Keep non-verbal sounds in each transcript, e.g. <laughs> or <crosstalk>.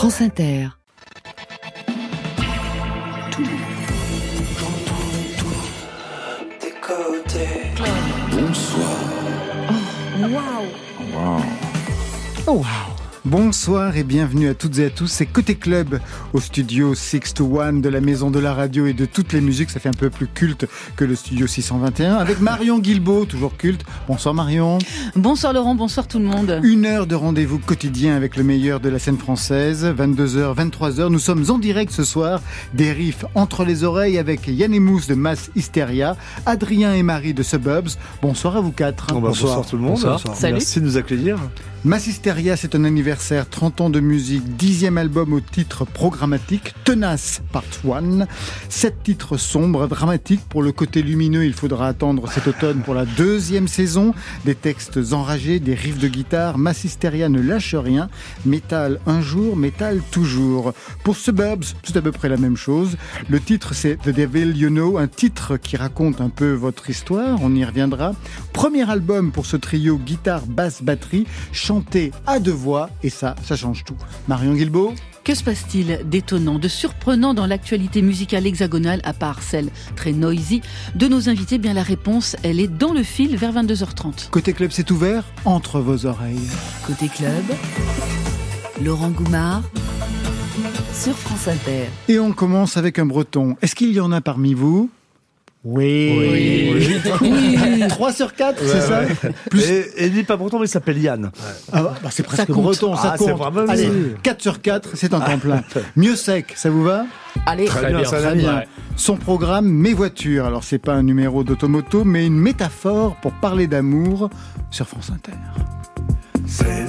France Inter. Bonsoir. Oh, waouh Wow. Oh wow Bonsoir et bienvenue à toutes et à tous. C'est Côté Club au studio 6 to 1 de la Maison de la Radio et de toutes les musiques. Ça fait un peu plus culte que le studio 621 avec Marion Guilbeault, toujours culte. Bonsoir Marion. Bonsoir Laurent, bonsoir tout le monde. Une heure de rendez-vous quotidien avec le meilleur de la scène française. 22h, 23h. Nous sommes en direct ce soir. Des riffs entre les oreilles avec Yann et Mousse de Mass Hysteria, Adrien et Marie de Suburbs. Bonsoir à vous quatre. Bah, bonsoir. tout le monde. Salut. Merci de nous accueillir. Mass Hysteria, c'est un anniversaire, 30 ans de musique, dixième album au titre programmatique, Tenace Part 1. Sept titres sombres, dramatiques. Pour le côté lumineux, il faudra attendre cet automne pour la deuxième saison. Des textes enragés, des riffs de guitare. Mass Hysteria ne lâche rien. Métal un jour, métal toujours. Pour Suburbs, c'est à peu près la même chose. Le titre, c'est The Devil You Know, un titre qui raconte un peu votre histoire. On y reviendra. Premier album pour ce trio guitare, basse, batterie, chanté à deux voix, et ça, ça change tout. Marion Guilbeault Que se passe-t-il d'étonnant, de surprenant dans l'actualité musicale hexagonale, à part celle très noisy de nos invités? Bien la réponse, elle est dans le fil vers 22h30. Côté club, c'est ouvert entre vos oreilles. Côté club, Laurent Goumard sur France Inter. Et on commence avec un breton. Est-ce qu'il y en a parmi vous? Oui. 3 sur 4, c'est ça Plus... Et, et il n'est pas breton, mais il s'appelle Yann. Ah bah, c'est presque compte. breton, ça Ah, c'est compte. vraiment Allez, mieux. 4 sur 4, c'est un temps plein. Mieux sec, ça vous va Allez, Très bien, Très bien. Son programme Mes voitures. Alors c'est pas un numéro d'automoto, mais une métaphore pour parler d'amour sur France Inter. Celle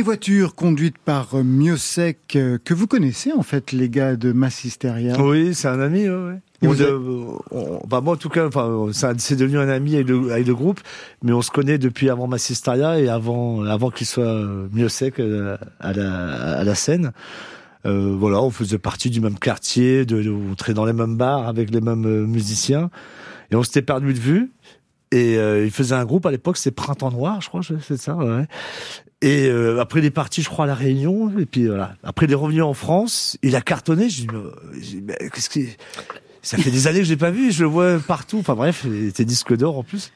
Mes voitures conduites par euh, Miosec, euh, que vous connaissez en fait, les gars de Mass Hysteria. Oui, c'est un ami. Ouais. Et On bah, moi, en tout cas, enfin, c'est devenu un ami avec le, avec le groupe, mais on se connaît depuis avant Massisteria et avant, avant qu'il soit euh, mieux sec euh, à la, à la scène. Euh, voilà, on faisait partie du même quartier, de, de- on traînait dans les mêmes bars avec les mêmes euh, musiciens, et on s'était perdu de vue. Et euh, il faisait un groupe à l'époque, c'est Printemps Noir, je crois, c'est ça. Ouais. Et euh, après, il est parti, je crois, à la Réunion. Et puis voilà. Après, il est revenu en France. Il a cartonné. J'ai dit, mais, mais qu'est-ce que ça fait des années que je l'ai pas vu. Je le vois partout. Enfin bref, il était disque d'or en plus.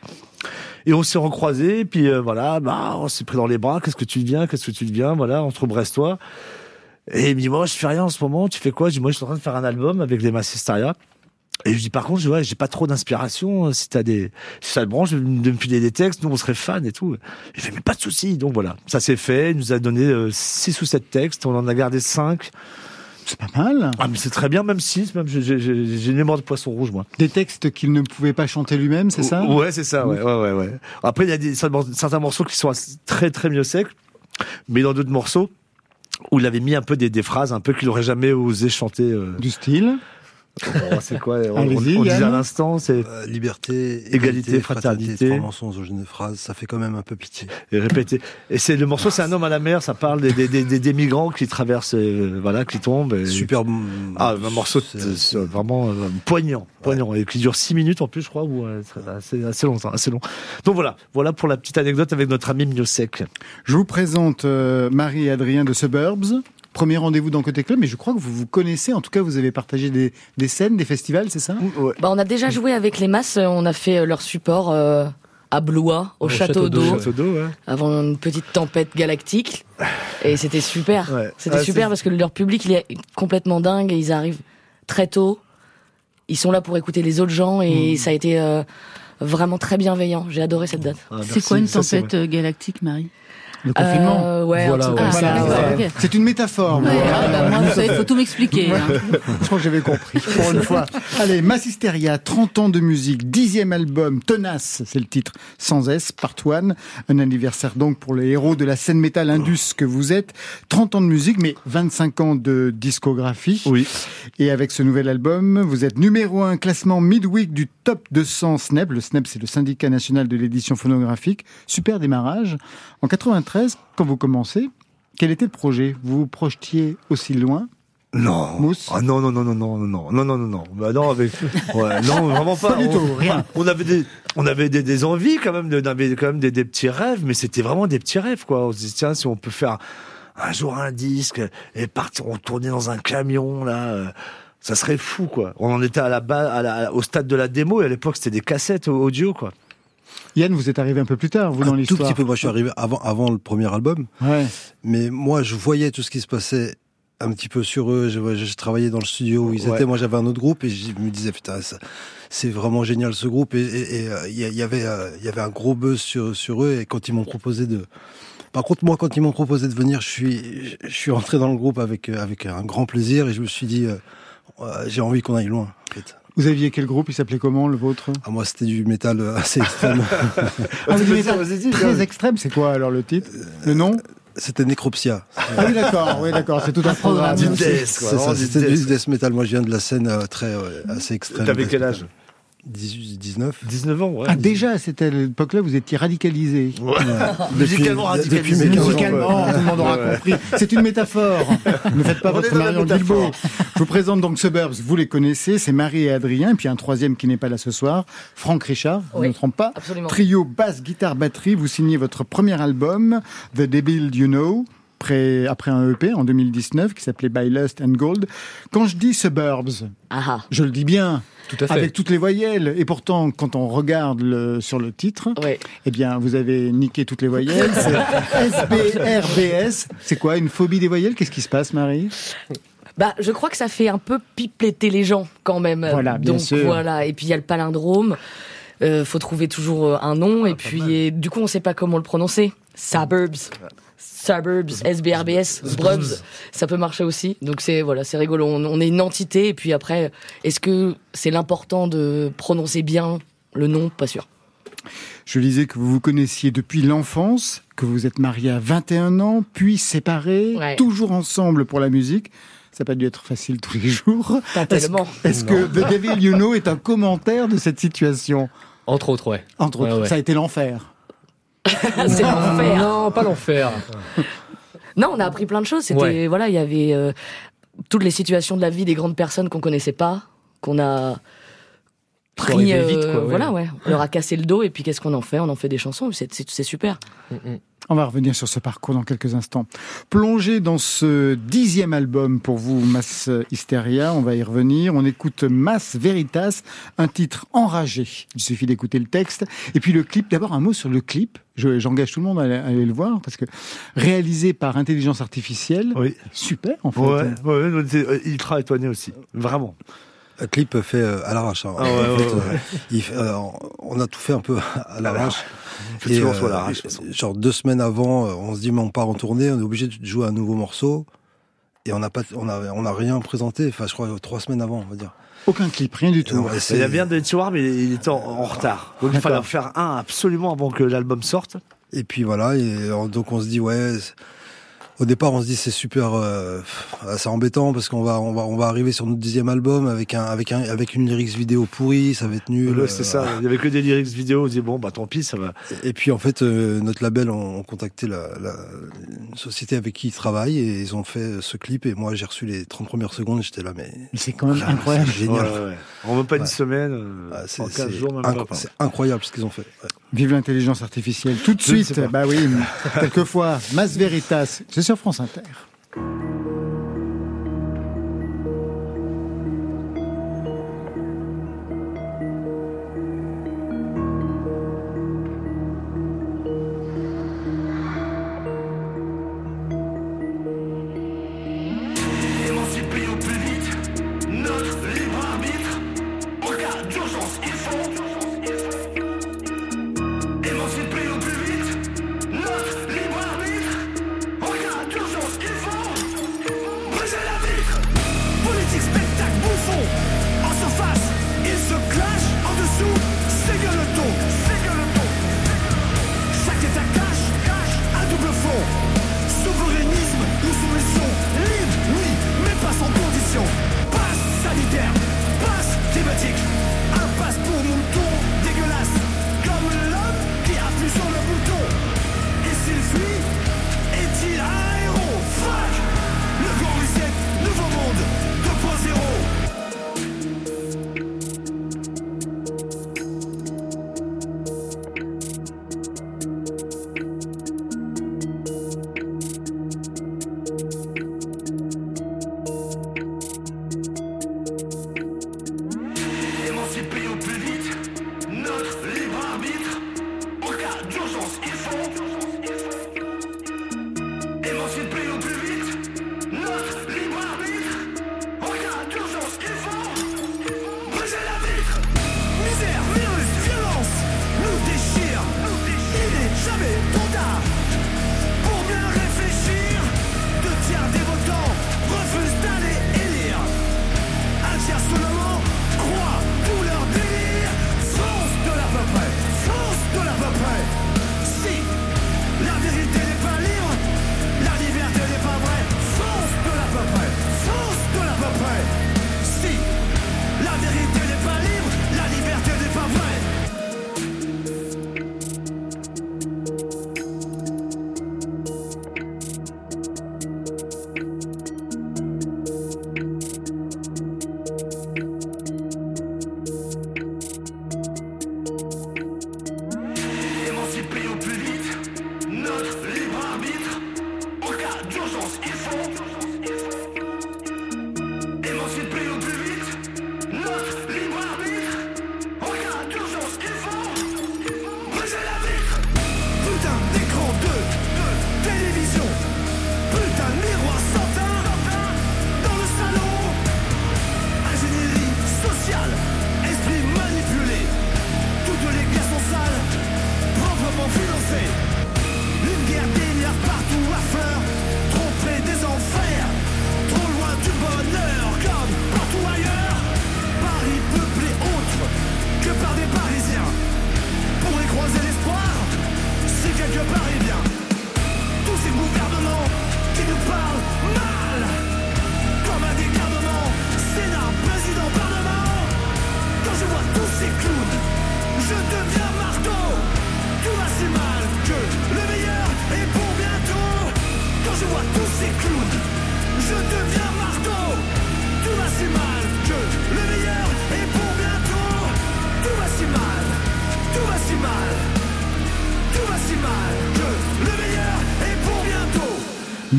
Et on s'est recroisés. Puis euh, voilà, bah, on s'est pris dans les bras. Qu'est-ce que tu deviens? Qu'est-ce que tu deviens? Voilà, entre Brestois. Et il me dit, moi, je fais rien en ce moment. Tu fais quoi? Je dis, moi, je suis en train de faire un album avec les Massisteria. Et je dis par contre, je- ouais, j'ai pas trop d'inspiration. Si t'as des, si ça te branche de me filer des textes, nous on serait fans et tout. Je fais mais pas de souci. Donc voilà, ça s'est fait. Il nous a donné euh, six ou sept textes. On en a gardé cinq. C'est pas mal. Ah mais c'est très bien, même six. Même j'ai- une mémoire de poisson rouge moi. Des textes qu'il ne pouvait pas chanter lui-même, c'est ça? Ouais, c'est ça. Ouais, ouais, ouais, ouais. Après il y a des, certains morceaux qui sont très très mieux secs, mais dans d'autres morceaux où il avait mis un peu des, des phrases un peu qu'il aurait jamais osé chanter. euh. Du style? C'est quoi On, on, disait à l'instant, c'est Euh, liberté, Égalité, égalité, fraternité. fraternité, trois mensonges dans une phrase, ça fait quand même un peu pitié. et répété. Et c'est le morceau, c'est un homme à la mer. Ça parle des, des, des, des- des migrants qui traversent, euh, voilà, qui tombent. et- Super. Ah, un morceau de- c'est- c'est vraiment euh, poignant, poignant, et qui dure six minutes en plus, je crois, ou euh, c'est assez, assez longtemps, assez long. Donc voilà, voilà pour la petite anecdote avec notre ami Miosek. Je vous présente euh, Marie et Adrien de Suburbs. Premier rendez-vous dans Côté Club, mais je crois que vous vous connaissez. En tout cas, vous avez partagé des, des scènes, des festivals, c'est ça? Bah, on a déjà joué avec les masses, on a fait euh, leur support euh, à Blois, au, château, château d'eau. d'eau, Château d'eau, ouais. avant une petite tempête galactique. Et <sighs> c'était super. Ouais. C'était Ah, super parce que leur public, il est complètement dingue et ils arrivent très tôt. Ils sont là pour écouter les autres gens et ça a été euh, vraiment très bienveillant. J'ai adoré cette date. Ah, C'est quoi une tempête galactique, Marie? Le confinement Euh, ouais, Voilà, Ah, ouais. C'est une métaphore. Ah, bah, moi, vous savez, faut tout m'expliquer. hein. <laughs> Je crois que j'avais compris pour une fois. <laughs> Allez, Massisteria, 30 ans de musique, dixième album, Tenace, c'est le titre, sans S, part one. Un anniversaire donc pour les héros de la scène métal indus que vous êtes. 30 ans de musique, mais 25 ans de discographie. Oui. Et avec ce nouvel album, vous êtes numéro un classement midweek du top 200 SNEP. Le SNEP, c'est le syndicat national de l'édition phonographique. Super démarrage. En 93, quand vous commencez, quel était le projet? Vous vous projetiez aussi loin? Non. Mousse? Ah non, non, non, non, non, non, non, non, non, non, non. Bah non, <laughs> ouais, non, vraiment pas. Pas du On- tout, rien. On avait des, on avait des, des envies quand même, on avait quand même des, des petits rêves, mais c'était vraiment des petits rêves, quoi. On se dit, tiens, si on peut faire un jour un disque et partir, on tournait dans un camion, là, euh, ça serait fou, quoi. On en était à la base, à la, au stade de la démo, et à l'époque, c'était des cassettes audio, quoi. Yann, vous êtes arrivé un peu plus tard, vous, dans Un tout l'histoire. petit peu, moi je suis arrivé avant, avant le premier album, Ouais. mais moi je voyais tout ce qui se passait un petit peu sur eux. Je, je, je travaillais dans le studio où ils Ouais. étaient. Moi j'avais un autre groupe et je me disais putain, c'est vraiment génial ce groupe. Et il euh, il y, il avait euh, il y avait un gros buzz sur, sur eux et quand ils m'ont proposé de. Par contre, moi, quand ils m'ont proposé de venir, je suis, je suis rentré dans le groupe avec, euh, avec un grand plaisir et je me suis dit, euh, j'ai envie qu'on aille loin. En fait. Vous aviez quel groupe? Il s'appelait comment, le vôtre? Ah, moi, c'était du métal euh, assez extrême. <laughs> Ah, vas-y, vas-y, dis, Très extrême, c'est quoi alors le titre? Le nom? C'était Necropsia. Ah oui, d'accord, oui, d'accord, c'est tout un <laughs> programme. Du death, quoi. Du c'était du death metal. Moi, je viens de la scène euh, très assez extrême. T'avais quel âge? 18, 19. 19 ans, ouais. Ah, déjà, c'était à l'époque-là, vous étiez radicalisé. Ouais. <laughs> Musicalement radicalisé. depuis mes 15 ans, Musicalement, tout le monde aura compris. C'est une métaphore. Ne faites pas On votre Marion. Guilbault. Je vous présente donc Suburbs, vous les connaissez, c'est Marie et Adrien, et puis un troisième qui n'est pas là ce soir, Franck Richard, je ne Oui. me trompe pas. Absolument. Trio, basse, guitare, batterie, vous signez votre premier album, The Devil You Know, après, après un EP en 2019 qui s'appelait By Lust and Gold. Quand je dis Suburbs, Ah ah. je le dis bien, Tout à fait. avec toutes les voyelles, et pourtant, quand on regarde le, sur le titre, Ouais. eh bien, vous avez niqué toutes les voyelles. <laughs> C'est SBRBS. C'est quoi, une phobie des voyelles? Qu'est-ce qui se passe, Marie? Bah, je crois que ça fait un peu pipletter les gens quand même. Voilà, bien Donc sûr. voilà. Et puis il y a le palindrome. Euh, faut trouver toujours euh, un nom. et puis et, du coup, on sait pas comment le prononcer. Suburbs. Suburbs, SBRBS, Brubs, ça peut marcher aussi. Donc c'est voilà, c'est rigolo. On, on est une entité et puis après, est-ce que c'est l'important de prononcer bien le nom? Pas sûr. Je lisais que vous vous connaissiez depuis l'enfance, que vous êtes mariés à 21 ans, puis séparés, Ouais. toujours ensemble pour la musique. Ça n'a pas dû être facile tous les jours. Pas Est-ce tellement. est-ce que The Devil You Know est un commentaire de cette situation? Entre autres, ouais. Entre autres, Ouais, ouais. ça a été l'enfer. <laughs> c'est l'enfer. Non, pas l'enfer. Non, on a appris plein de choses. C'était Ouais. voilà, il y avait euh, toutes les situations de la vie des grandes personnes qu'on connaissait pas, qu'on a pris, arrivé vite, euh, quoi, ouais. voilà, ouais. On leur a cassé le dos et puis qu'est-ce qu'on en fait? On en fait des chansons. C'est c'est- c'est super. On va revenir sur ce parcours dans quelques instants. Plongez dans ce dixième album pour vous, Mass Hysteria. On va y revenir. On écoute Mass Veritas, un titre enragé. Il suffit d'écouter le texte. Et puis le clip. D'abord, un mot sur le clip. Je- J'engage tout le monde à aller, à aller le voir parce que réalisé par intelligence artificielle. Oui. Super, en fait. Ouais, ouais, euh, ultra étonné aussi. Vraiment. Un clip fait euh, à l'arrache. hein. Ah ouais, En ouais, fait, ouais. euh, il fait- euh, on a tout fait un peu à l'arrache. On fait toujours tout à l'arrache, façon. genre deux semaines avant, euh, on se dit mais on part en tournée, on est obligé de jouer un nouveau morceau et on n'a pas, on a, on a rien présenté. Enfin, je crois trois semaines avant, on va dire. Aucun clip, rien du tout. Non, et Il y a bien de Tiroir, mais il était en, en retard. Donc il fallait en faire un absolument avant que l'album sorte. Et puis voilà, et euh, donc on se dit ouais. Au départ, on se dit c'est super, euh, c'est embêtant parce qu'on va, on va, on va arriver sur notre dixième album avec un, avec un, avec une lyrics vidéo pourrie, ça va être nul. Là, c'est euh, ça. Il y avait que des lyrics vidéo. On dit bon, bah tant pis, ça va. Et puis en fait, euh, notre label ont, ont contacté la, la une société avec qui ils travaillent et ils ont fait ce clip. Et moi, j'ai reçu les 30 premières secondes. J'étais là, mais Mais C'est quand même Ah, incroyable. génial. Ouais, ouais, ouais. En même pas une semaine, euh, Ah, c'est en 15 c'est jours, même inc- pas. c'est incroyable ce qu'ils ont fait. Ouais. Vive l'intelligence artificielle. Tout de suite, bah oui, <laughs> quelquefois, Mass Veritas, sur France Inter.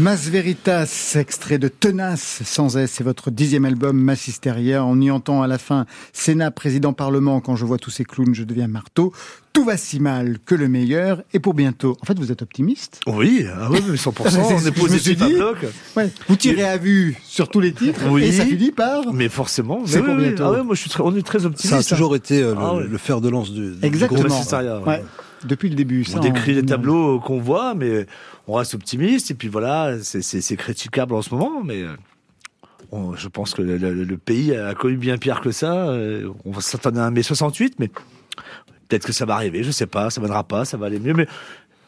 Mas Veritas, extrait de Tenace sans S, c'est votre dixième album Massisteria. On y entend à la fin Sénat, président, parlement. Quand je vois tous ces clowns, je deviens marteau. Tout va si mal que le meilleur est pour bientôt. En fait, vous êtes optimiste Oui, ah ouais, mais 100%, <laughs> on est positif à bloc. Ouais. Vous tirez à vue sur tous les titres Oui. et ça finit par... Mais forcément, C'est mais pour oui, bientôt. Ah ouais, moi je suis très, on est très Ça optimiste. a toujours été euh, le, Ah ouais. le fer de lance du, du Exactement. groupe. Depuis le début. ça, On décrit en- les tableaux qu'on voit, mais on reste optimiste. Et puis voilà, c'est- critiquable en ce moment, mais euh, on- je pense que le, le- le pays a connu bien pire que ça. Euh, On va s'attendre à un mai 68, mais peut-être que ça va arriver. Je sais pas, ça viendra pas, ça va aller mieux, mais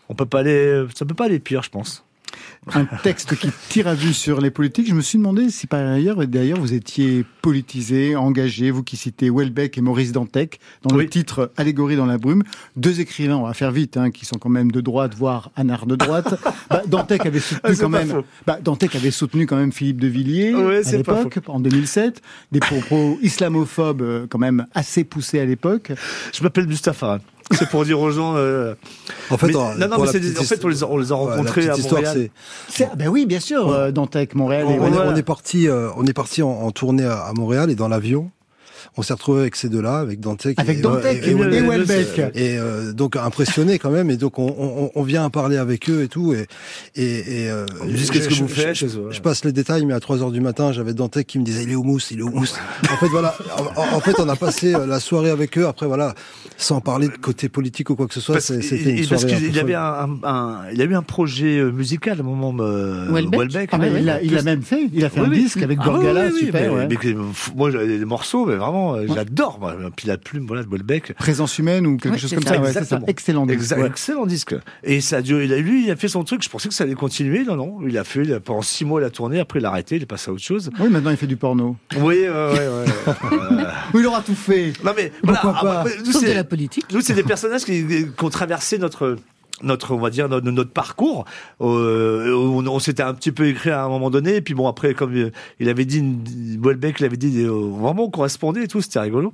on peut pas aller, ça peut pas aller pire, je pense. Un texte qui tire à vue sur les politiques. Je me suis demandé si par ailleurs, d'ailleurs, vous étiez politisé, engagé, vous qui citez Welbeck et Maurice Dantec, dans le titre Allégorie dans la brume. Deux écrivains, on va faire vite, hein, qui sont quand même de droite, voire anard de droite. <laughs> bah, Dantec avait soutenu Ah, quand même, bah, Dantec avait soutenu quand même Philippe de Villiers Ouais, à l'époque, en 2007. Des propos islamophobes euh, quand même assez poussés à l'époque. Je m'appelle Mustapha. C'est pour dire aux gens. euh, En fait, mais- en- non, non, pour mais la c'est des- petite en fait, on les a, on les a Ouais, la rencontrés à histoire, Montréal. c'est- C'est- ben oui, bien sûr, euh, Dantec, Montréal et on, on est- on est parti, euh, on est parti en, en tournée à, à Montréal et dans l'avion, on s'est retrouvé avec ces deux-là, avec Dantec Avec et, Dantec et- et, et Welbeck. et euh, donc impressionné quand même, et donc on, on, on vient parler avec eux et tout, et et, et euh, dit, je- qu'est-ce que je- vous je- faites je, chez eux, ouais. je passe les détails, mais à 3 heures du matin, j'avais Dantec qui me disait il est au mousse, il est au mousse. en fait voilà, en, en fait on a passé euh, la soirée avec eux. Après voilà, sans parler de côté politique ou quoi que ce soit, Parce, c'était une et parce soirée. qu'il peu y avait un, un- un- il y a eu un projet euh, musical à un moment, euh, Welbeck Ah, mais il a, il a même fait, il a fait Oui, un oui. disque avec Ah, Gorgala, oui, oui, super. mais- ouais. mais moi, des morceaux, mais vraiment, euh, j'adore. moi. Puis la plume, voilà, de Welbeck. Présence humaine ou quelque Ouais, chose comme ça, ouais. Excellent disque. Exact, ouais. Excellent disque. Et ça a duré, il a, lui, il a fait son truc. Je pensais que ça allait continuer. Non, non. Il a fait, il a- pendant six mois, il a tourné. Après, il a arrêté. Il est passé à autre chose. Oui, maintenant il fait du porno. Oui, ouais, ouais, ouais. Euh, <laughs> Oui, il aura tout fait. non, mais, Pourquoi voilà. pas après, nous, Sauf de c'est- la politique. Nous, c'est des personnages qui, qui ont traversé notre notre on va dire notre, notre parcours. Euh, on, on s'était un petit peu écrit à un moment donné et puis bon après comme euh, il avait dit Welbeck l'avait dit euh, vraiment on correspondait et tout c'était rigolo.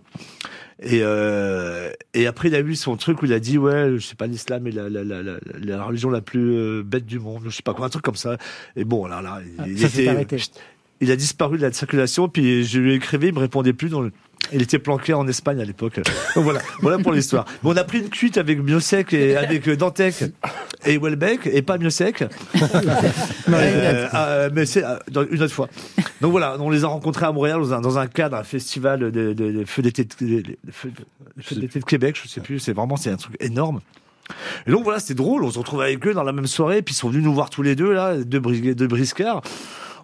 Et euh, et après il a eu son truc où il a dit ouais je sais pas l'islam est la, la, la, la, la religion la plus euh, bête du monde je sais pas quoi un truc comme ça. Et bon là là il, était arrêté. il a disparu de la circulation puis je lui ai écrivé il me répondait plus dans le il était planqué en Espagne à l'époque. Donc voilà, voilà pour l'histoire. Mais on a pris une cuite avec Miosec et avec euh, Dantec et Welbeck et pas Miosec. <laughs> Euh, euh, mais c'est dans- une autre fois. Donc voilà, on les a rencontrés à Montréal dans un, dans un cadre, un festival de, de, de feux d'été de, de- de- feux- de feux d'été de Québec, je sais plus. C'est vraiment c'est un truc énorme. Et donc voilà, c'était drôle. On se retrouvait avec eux dans la même soirée, puis ils sont venus nous voir tous les deux là, deux, bris- deux briscards.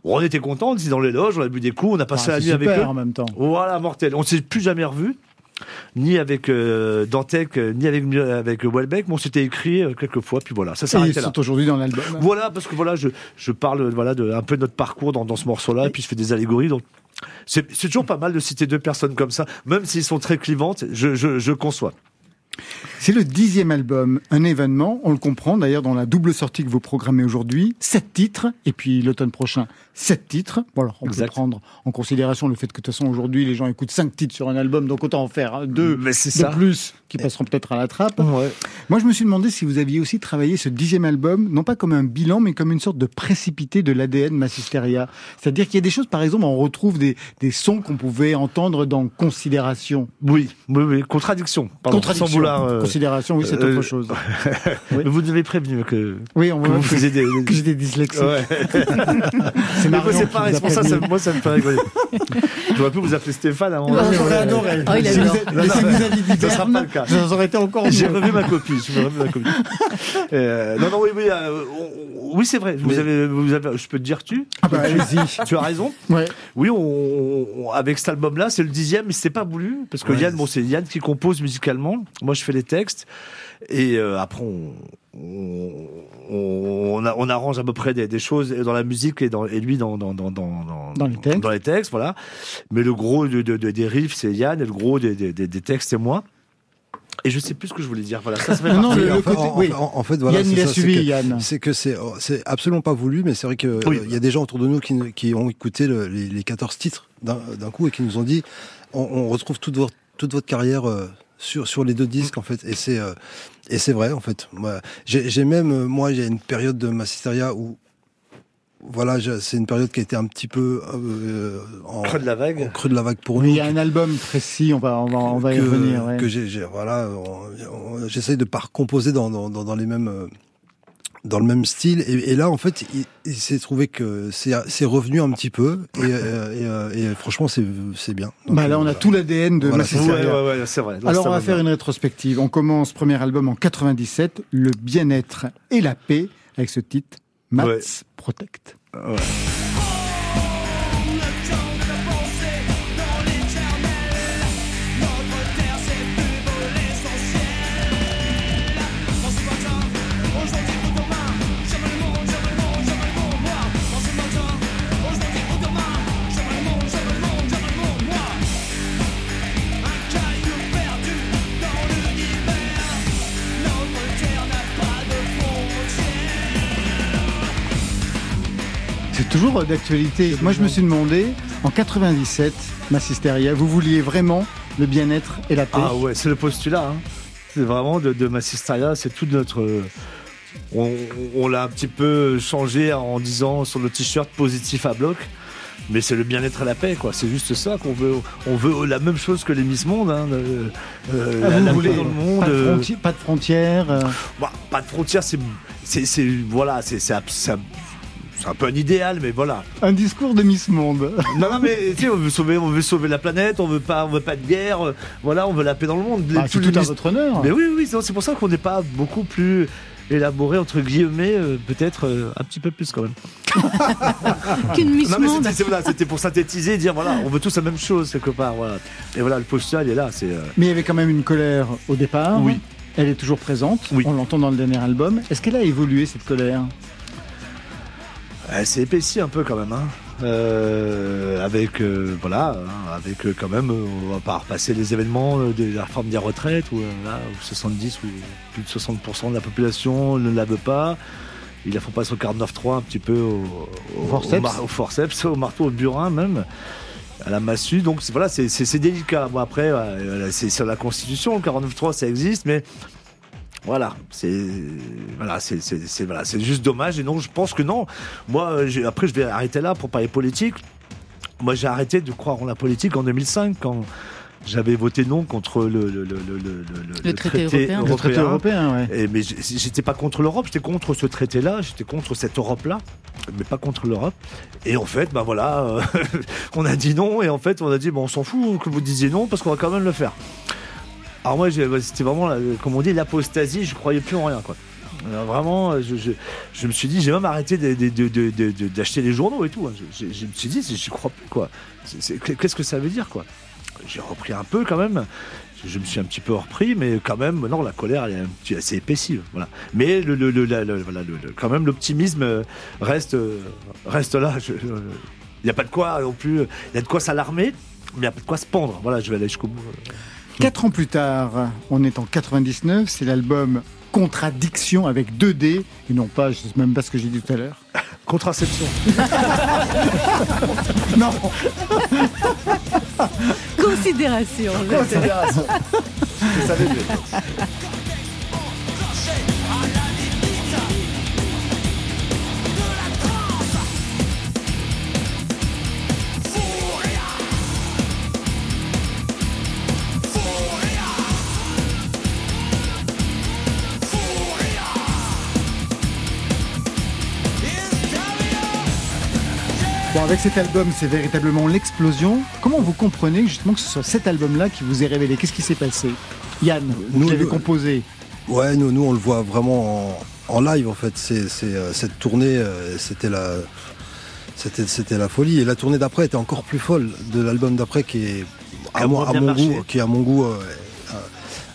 On était contents, on était dans les loges, on a bu des coups, on a passé Ah, la nuit avec eux. en même temps. Voilà, mortel. On s'est plus jamais revus, ni avec euh, Dantec, euh, ni avec avec Welbeck, mais on s'était écrit euh, quelques fois, puis voilà, ça Et ils s'arrêtait là. sont aujourd'hui dans l'album. Voilà, parce que voilà, je, je parle voilà de un peu de notre parcours dans, dans ce morceau-là, et puis je fais des allégories. Donc c'est c'est toujours pas mal de citer deux personnes comme ça, même s'ils sont très clivantes. Je, je, je conçois. C'est le dixième album, un événement. On le comprend d'ailleurs dans la double sortie que vous programmez aujourd'hui. Sept titres, et puis l'automne prochain, sept titres. Bon, alors, on peut Exact. prendre en considération le fait que de toute façon aujourd'hui les gens écoutent cinq titres sur un album, donc autant en faire hein, deux de ça. plus qui passeront peut-être à la trappe. Ouais. Moi, je me suis demandé si vous aviez aussi travaillé ce dixième album, non pas comme un bilan, mais comme une sorte de précipité de l'ADN Massisteria. C'est-à-dire qu'il y a des choses, par exemple, on retrouve des, des sons qu'on pouvait entendre dans Considération. Oui, oui, oui, contradiction. Pardon, Contradiction. Sans euh, Considération, oui, c'est euh, autre chose. <laughs> Oui. Vous nous avez prévenu que, Oui, on que vous faisiez des. que. Ouais. <laughs> C'est moi, c'est pareil, c'est pour ça, moi, ça me fait rigoler. J'aurais pu vous appeler Stéphane Non, donné. J'aurais adoré. Oh, il si, vous, aviez dit Ça sera pas le cas. ça aurait été encore J'ai revu ma copie. Je revu ma copie. <laughs> Euh, non, non, oui, oui, oui, c'est vrai. Vous avez, vous avez, je peux te dire tu. Ah bah, allez-y. Tu as raison. Ouais. Oui, on, on- avec cet album-là, c'est le dixième, mais c'était pas voulu parce que Ouais. Yann, bon, c'est Yann qui compose musicalement. Moi, je fais les textes et euh, après on. On, on, on a- on arrange à peu près des, des choses dans la musique et, dans, et lui dans, dans, dans, dans, les textes. dans les textes, voilà. Mais le gros de, de- de- des riffs, c'est Yann, et le gros des, des, textes, c'est moi. Et je sais plus ce que je voulais dire. Voilà, ça se <laughs> fait Non, le- en, fait- côté- en- oui. en- en fait, voilà, Yann, suivi, que- Yann. C'est que c'est oh, c'est absolument pas voulu, mais c'est vrai que euh, Oui. il y a des gens autour de nous qui, qui ont écouté le- les, les 14 titres d'un d'un coup et qui nous ont dit on, on retrouve toute votre, toute votre carrière euh, sur, sur les deux disques en fait. Et c'est euh, et c'est vrai en fait. Moi, J'ai j'ai même euh, moi il y a une période de Massisteria où voilà, c'est une période qui a été un petit peu euh, en, Creux de la en vague. creux de la vague pour Mais nous. il y a un album précis, on va, on va, on va y que, revenir. ouais. que j'ai, j'ai- voilà, on- on- j'essaye de pas recomposer dans, dans, dans, dans les mêmes, euh, dans le même style. Et, et là, en fait, il, il s'est trouvé que c'est, c'est revenu un petit peu. Et, euh, et, euh, et franchement, c'est, c'est bien. Donc, Bah là, on euh, a tout l'ADN de Voilà, Ouais, ouais, ouais, c'est vrai. Là, Alors, on va va faire bien. une rétrospective. On commence premier album en 97, Le bien-être et la paix, avec ce titre, Mats Ouais. Protect. Ouais. Toujours d'actualité. Moi, je me suis demandé, en 97, Massisteria, vous vouliez vraiment le bien-être et la paix? Ah ouais, c'est le postulat. hein. C'est vraiment de, de Massisteria, c'est tout notre. On, on l'a un petit peu changé en disant sur le t-shirt positif à bloc. Mais c'est le bien-être et la paix, quoi. C'est juste ça qu'on veut. On veut la même chose que les Miss Monde. Hein, euh, euh, Ah, la- vous la voulez paix dans le monde. pas, de euh, fronti- pas de frontières euh, bah, pas de frontières, c'est, c'est, c'est- voilà, c'est, c'est, un- peu un idéal, mais voilà. Un discours de Miss Monde. Non, non, mais tu sais, on veut sauver, on veut sauver la planète, on veut pas, on veut pas de guerre, euh, voilà, on veut la paix dans le monde. Ah, c'est les tout à votre honneur. Mais oui, oui, c'est pour ça qu'on n'est pas beaucoup plus élaboré entre guillemets, euh, peut-être euh, un petit peu plus quand même. <laughs> Qu'une Miss Non, mais Monde. c'était, voilà, pour synthétiser et dire voilà, on veut tous la même chose quelque part, voilà. Et voilà, le postulat il est là, c'est. euh, Mais il y avait quand même une colère au départ. Oui. Elle est toujours présente. Oui. On l'entend dans le dernier album. Est-ce qu'elle a évolué, cette colère? Elle s'est épaissie un peu quand même, hein. Euh, avec euh, voilà, hein, avec euh, quand même, on va pas repasser les événements de la réforme des retraites où, là, où 70 ou plus de 60% de la population ne la veut pas. Ils la font passer au 49.3 un petit peu au, au, Forceps. au au forceps, au marteau, au burin même, à la massue. Donc c'est- voilà, c'est- c'est c'est délicat. Bon après, c'est sur la Constitution, le 49.3 ça existe, mais voilà, c'est voilà, c'est c'est c'est- voilà, c'est juste dommage. Et donc je pense que non. Moi, j'ai- après je vais arrêter là pour parler politique. Moi, j'ai arrêté de croire en la politique en 2005 quand j'avais voté non contre le le le le le, Le traité européen. Le traité européen, ouais. Et mais j'étais pas contre l'Europe, j'étais contre ce traité-là, j'étais contre cette Europe-là, mais pas contre l'Europe. Et en fait, ben voilà, euh, <laughs> on a dit non, et en fait, on a dit, bon, on s'en fout que vous disiez non, parce qu'on va quand même le faire. Alors moi, c'était vraiment, la- comme on dit, l'apostasie, je croyais plus en rien, quoi. Alors vraiment, je, je, je me suis dit, j'ai même arrêté de- de- d'acheter les journaux et tout. hein. Je, me suis dit, j'y crois plus, quoi. Qu'est-ce que ça veut dire, quoi? J'ai repris un peu quand même. Je me suis un petit peu repris, mais quand même, non, la colère, elle est assez épaissie. Voilà. Mais le, le, le- la- le- quand même, l'optimisme euh, reste, euh, reste là. Il n'y a pas de quoi non plus. Il y a de quoi s'alarmer, mais il n'y a pas de quoi se pendre. Voilà, je vais aller jusqu'au bout. Quatre ans plus tard, on est en 99, c'est l'album Contradiction avec 2D, et non pas, je sais même pas ce que j'ai dit tout à l'heure. <laughs> Contraception. <laughs> Non, Considération. Considération. Je savais bien. Cet album, c'est véritablement l'explosion. Comment vous comprenez justement que ce soit cet album-là qui vous est révélé? Qu'est-ce qui s'est passé? Yann, vous Nous, l'avez nous- composé. Ouais, nous, nous on le voit vraiment en, en live en fait. C'est, c'est, euh, cette tournée, euh, c'était la, c'était, c'était la folie. Et la tournée d'après était encore plus folle de l'album d'après qui est à, mon, moins à bien mon marché. goût, qui est à mon goût euh,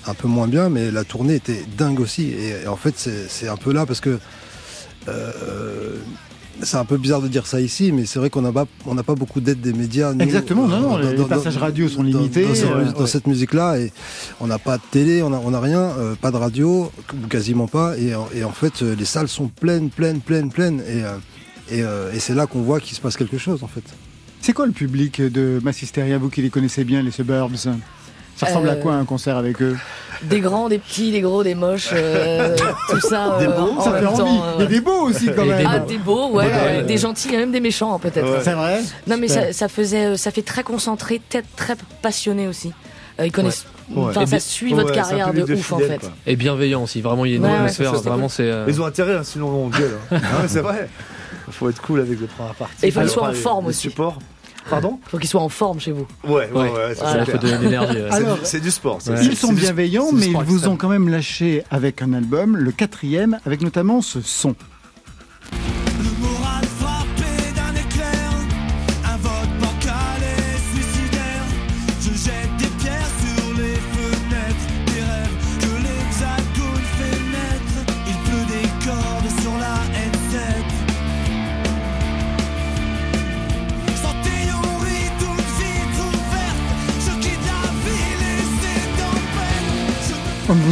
un, un peu moins bien, mais la tournée était dingue aussi. Et, et en fait, c'est, c'est un peu là parce que euh, c'est un peu bizarre de dire ça ici, mais c'est vrai qu'on n'a pas, on pas beaucoup d'aide des médias. nous, Exactement, non, non, dans- les dans- passages dans- radio sont limités, Dans, cette, euh, ouais. cette musique-là, et on n'a pas de télé, on n'a on a rien, euh, pas de radio, quasiment pas, et, en- et en fait, euh, les salles sont pleines, pleines, pleines, pleines, et, et, et c'est là qu'on voit qu'il se passe quelque chose, en fait. C'est quoi le public de Massisteria, vous qui les connaissez bien, les Suburbs? Ça ressemble à Euh, quoi un concert avec eux Des grands, des petits, des gros, des moches, euh, <laughs> tout ça Des euh, beaux, en ça fait envie. euh, Il a des beaux aussi quand Et même. des Ah, beaux. des beaux, ouais, Ouais, ouais, des gentils, il y a même des méchants peut-être. Ouais. C'est vrai Non mais ça, ça faisait, ça fait très concentré, très, très passionné aussi. Euh, ils connaissent, Ouais. enfin Et ça suit Ouais, votre carrière de ouf en fait. quoi. Et bienveillant aussi. Vraiment, il y a une Ouais, atmosphère. vraiment, c'est. euh, Ils ont intérêt, hein, sinon on gueule. <laughs> hein. C'est vrai. Faut être cool avec les premières parties. Et il faut qu'ils soient en forme les aussi. supports. Pardon <laughs> Faut qu'ils soient en forme chez vous. Ouais, ouais, Ouais. ouais. ça, Voilà. Il c'est faut donner l'énergie. du- C'est du sport. Ils sont bienveillants, mais ils vous extrême. ont quand même lâché avec un album, le quatrième, avec notamment ce son.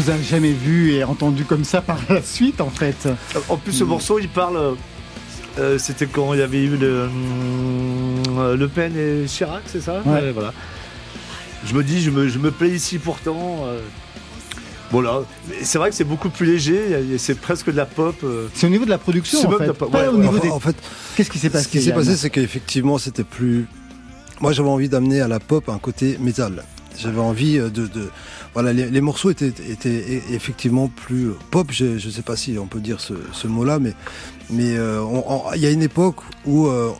Vous a jamais vu et entendu comme ça par la suite, en fait. En plus, ce morceau, il parle. euh, euh, C'était quand il y avait eu le, hum, Le Pen et Chirac, c'est ça? Ouais. voilà. Je me dis, je me, je me plais ici pourtant. euh, Voilà, c'est vrai que c'est beaucoup plus léger, c'est presque de la pop. euh. C'est au niveau de la production, en fait. pas- ouais, au niveau Enfin, des... en fait, Qu'est-ce qui s'est passé ce qui s'est passé, c'est qu'effectivement, c'était plus. Moi, j'avais envie d'amener à la pop un côté métal. J'avais envie euh, de, de- voilà, les, les morceaux étaient, étaient effectivement plus pop. Je, je sais pas si on peut dire ce, ce mot-là, mais mais euh, il y a une époque où euh,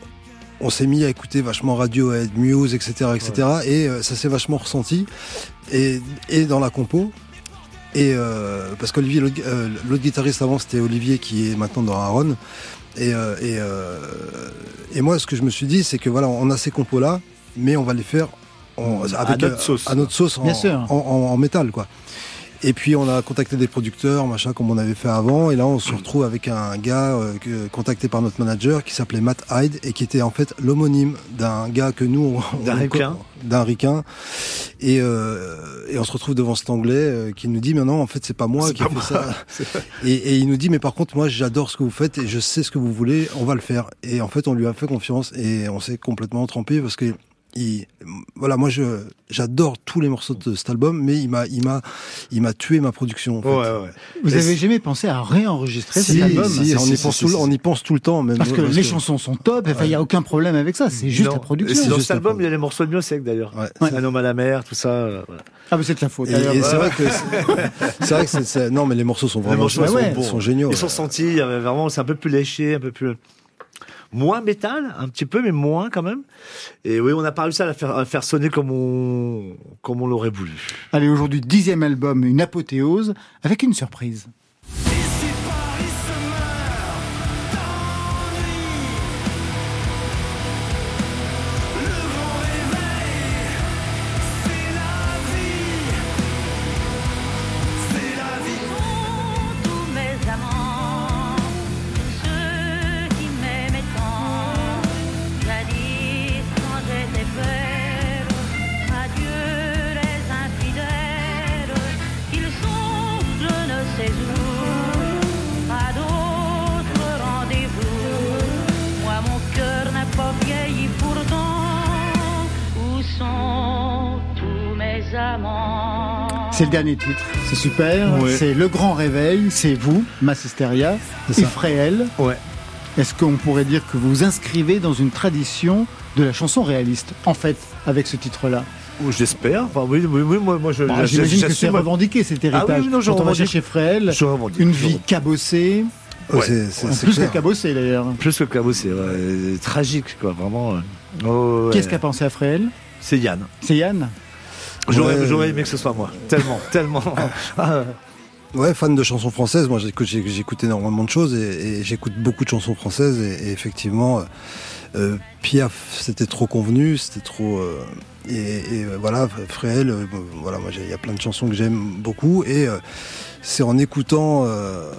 on s'est mis à écouter vachement Radiohead, Muse, etc., etc., et euh, ça s'est vachement ressenti et, et dans la compo. Et euh, parce qu'Olivier, l'autre euh, l'autre guitariste avant, c'était Olivier qui est maintenant dans Aaron. Et, euh, et, euh, et moi, ce que je me suis dit, c'est que voilà, on a ces compos là, mais on va les faire en- À avec notre euh, sauce. à notre sauce en, Bien sûr. en, en- en métal, quoi. Et puis on a contacté des producteurs, machin, comme on avait fait avant. Et là, on se retrouve avec un gars euh, contacté par notre manager qui s'appelait Matt Hyde et qui était en fait l'homonyme d'un gars que nous, on- D'un ricain. d'un ricain. Et, euh, et on se retrouve devant cet anglais euh, qui nous dit, mais non, en fait, c'est pas moi qui ai fait ça. <laughs> Et, et il nous dit, mais par contre, moi, j'adore ce que vous faites et je sais ce que vous voulez, on va le faire. Et en fait, on lui a fait confiance et on s'est complètement trempé parce que il, voilà, moi, je, j'adore tous les morceaux de cet album, mais il m'a, il m'a, il m'a tué ma production. En fait. Ouais, ouais. Vous Et avez jamais pensé à réenregistrer Si, cet album si, Si, on, y pense tout, on y pense tout le temps, même. Parce que les chansons sont top, enfin, il n'y a aucun problème avec ça, c'est juste Non. la production. c'est dans juste cet album, il y a les morceaux de Miossec d'ailleurs. Ouais. Un homme à la mer, tout ça. euh, voilà. Ah, mais c'est de la faute. Et, c'est vrai que c'est, vrai que c'est, non, mais les morceaux sont Les vraiment morceaux sont ouais. bons. ils sont géniaux. Ils sont sentis, il y avait vraiment, c'est un peu plus léché, un peu plus moins métal, un petit peu, mais moins quand même. Et oui, on n'a pas réussi à faire, faire sonner comme on, comme on l'aurait voulu. Allez, aujourd'hui, dixième album, une apothéose, avec une surprise. C'est le dernier titre, c'est super. Ouais. C'est Le Grand Réveil, c'est vous, Massisteria. Fréhel. Ouais. Est-ce qu'on pourrait dire que vous vous inscrivez dans une tradition de la chanson réaliste, en fait, avec ce titre-là? Ou j'espère. Enfin, oui, oui, oui, moi, moi, je, Bah, je- J'imagine que c'est revendiqué cet héritage. Ah oui, non, je Quand on va revendique. chercher Fréhel, une vie cabossée, Ouais, c'est, plus que cabossée d'ailleurs. Plus que cabossé, ouais. tragique, quoi, vraiment. euh. Oh, ouais. Qu'est-ce qu'a pensé à Fréhel? C'est Yann. C'est Yann? J'aurais, Ouais. aimé que ce soit moi. Tellement, <laughs> tellement. <laughs> Ouais, fan de chansons françaises. Moi, j'écoute, j'écoute énormément de choses et, et j'écoute beaucoup de chansons françaises. Et, et effectivement, euh, euh, Piaf, c'était trop convenu, c'était trop. euh, et, et, voilà, Fréhel, euh, voilà, moi, il y a plein de chansons que j'aime beaucoup. Et euh, c'est en écoutant euh,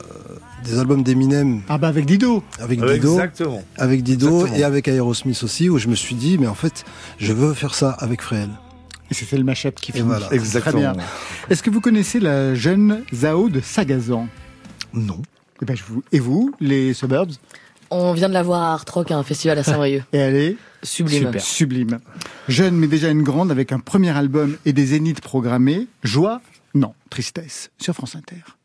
des albums d'Eminem Ah bah avec Dido avec Dido, exactement. avec Dido Exactement. et avec Aerosmith aussi, où je me suis dit, mais en fait, je veux faire ça avec Fréhel. Et c'était le mashup qui Et finit. voilà. Très Exactement. bien. Est-ce que vous connaissez la jeune Zao de Sagazan? Non. Eh ben, je vous... Et vous, les Suburbs? On vient de la voir à Art Rock à un festival à Saint-Brieuc. <laughs> Et elle est Sublime. sublime. Jeune mais déjà une grande avec un premier album et des zéniths programmés. Joie? Non. Tristesse sur France Inter.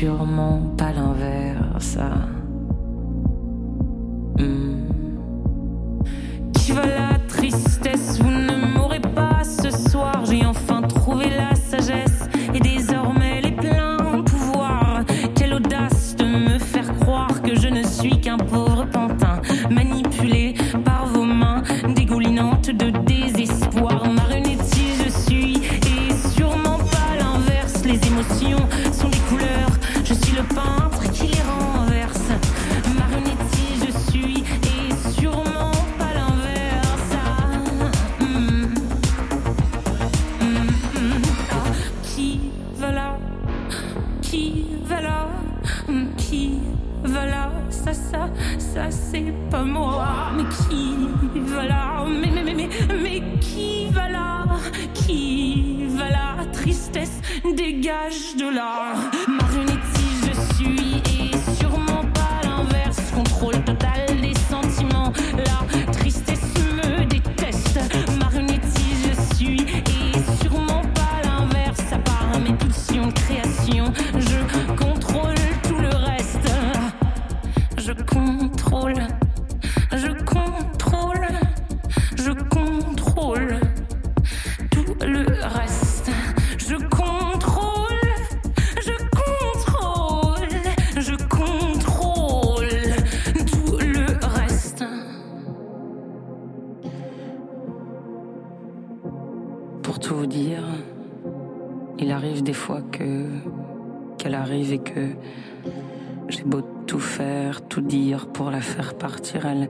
sûrement pas l'inverse. J'ai beau tout faire, tout dire pour la faire partir, elle,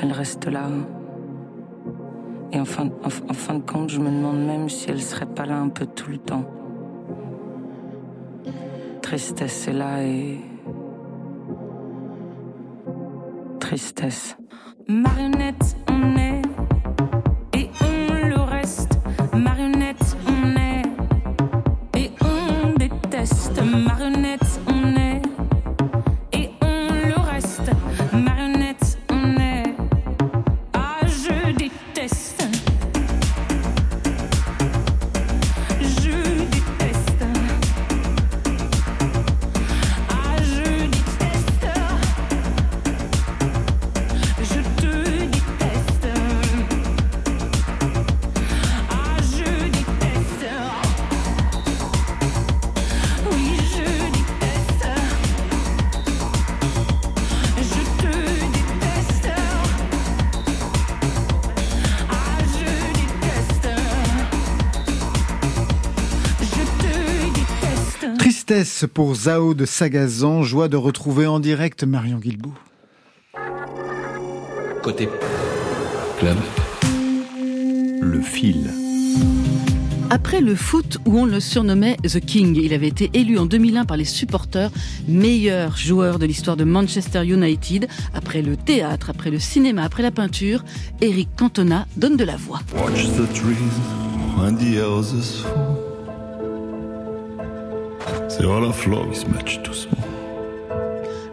elle reste là. Et en fin, en, en fin de compte, je me demande même si elle serait pas là un peu tout le temps. Tristesse est là et. Tristesse. Marionnette, Pour Zao de Sagazan, joie de retrouver en direct Marion Guilbault. Côté club, le fil. Après le foot où on le surnommait The King, il avait été élu en 2001 par les supporters meilleur joueur de l'histoire de Manchester United. Après le théâtre, après le cinéma, après la peinture, Eric Cantona donne de la voix. Watch the trees when the houses fall. C'est all of love is much too small.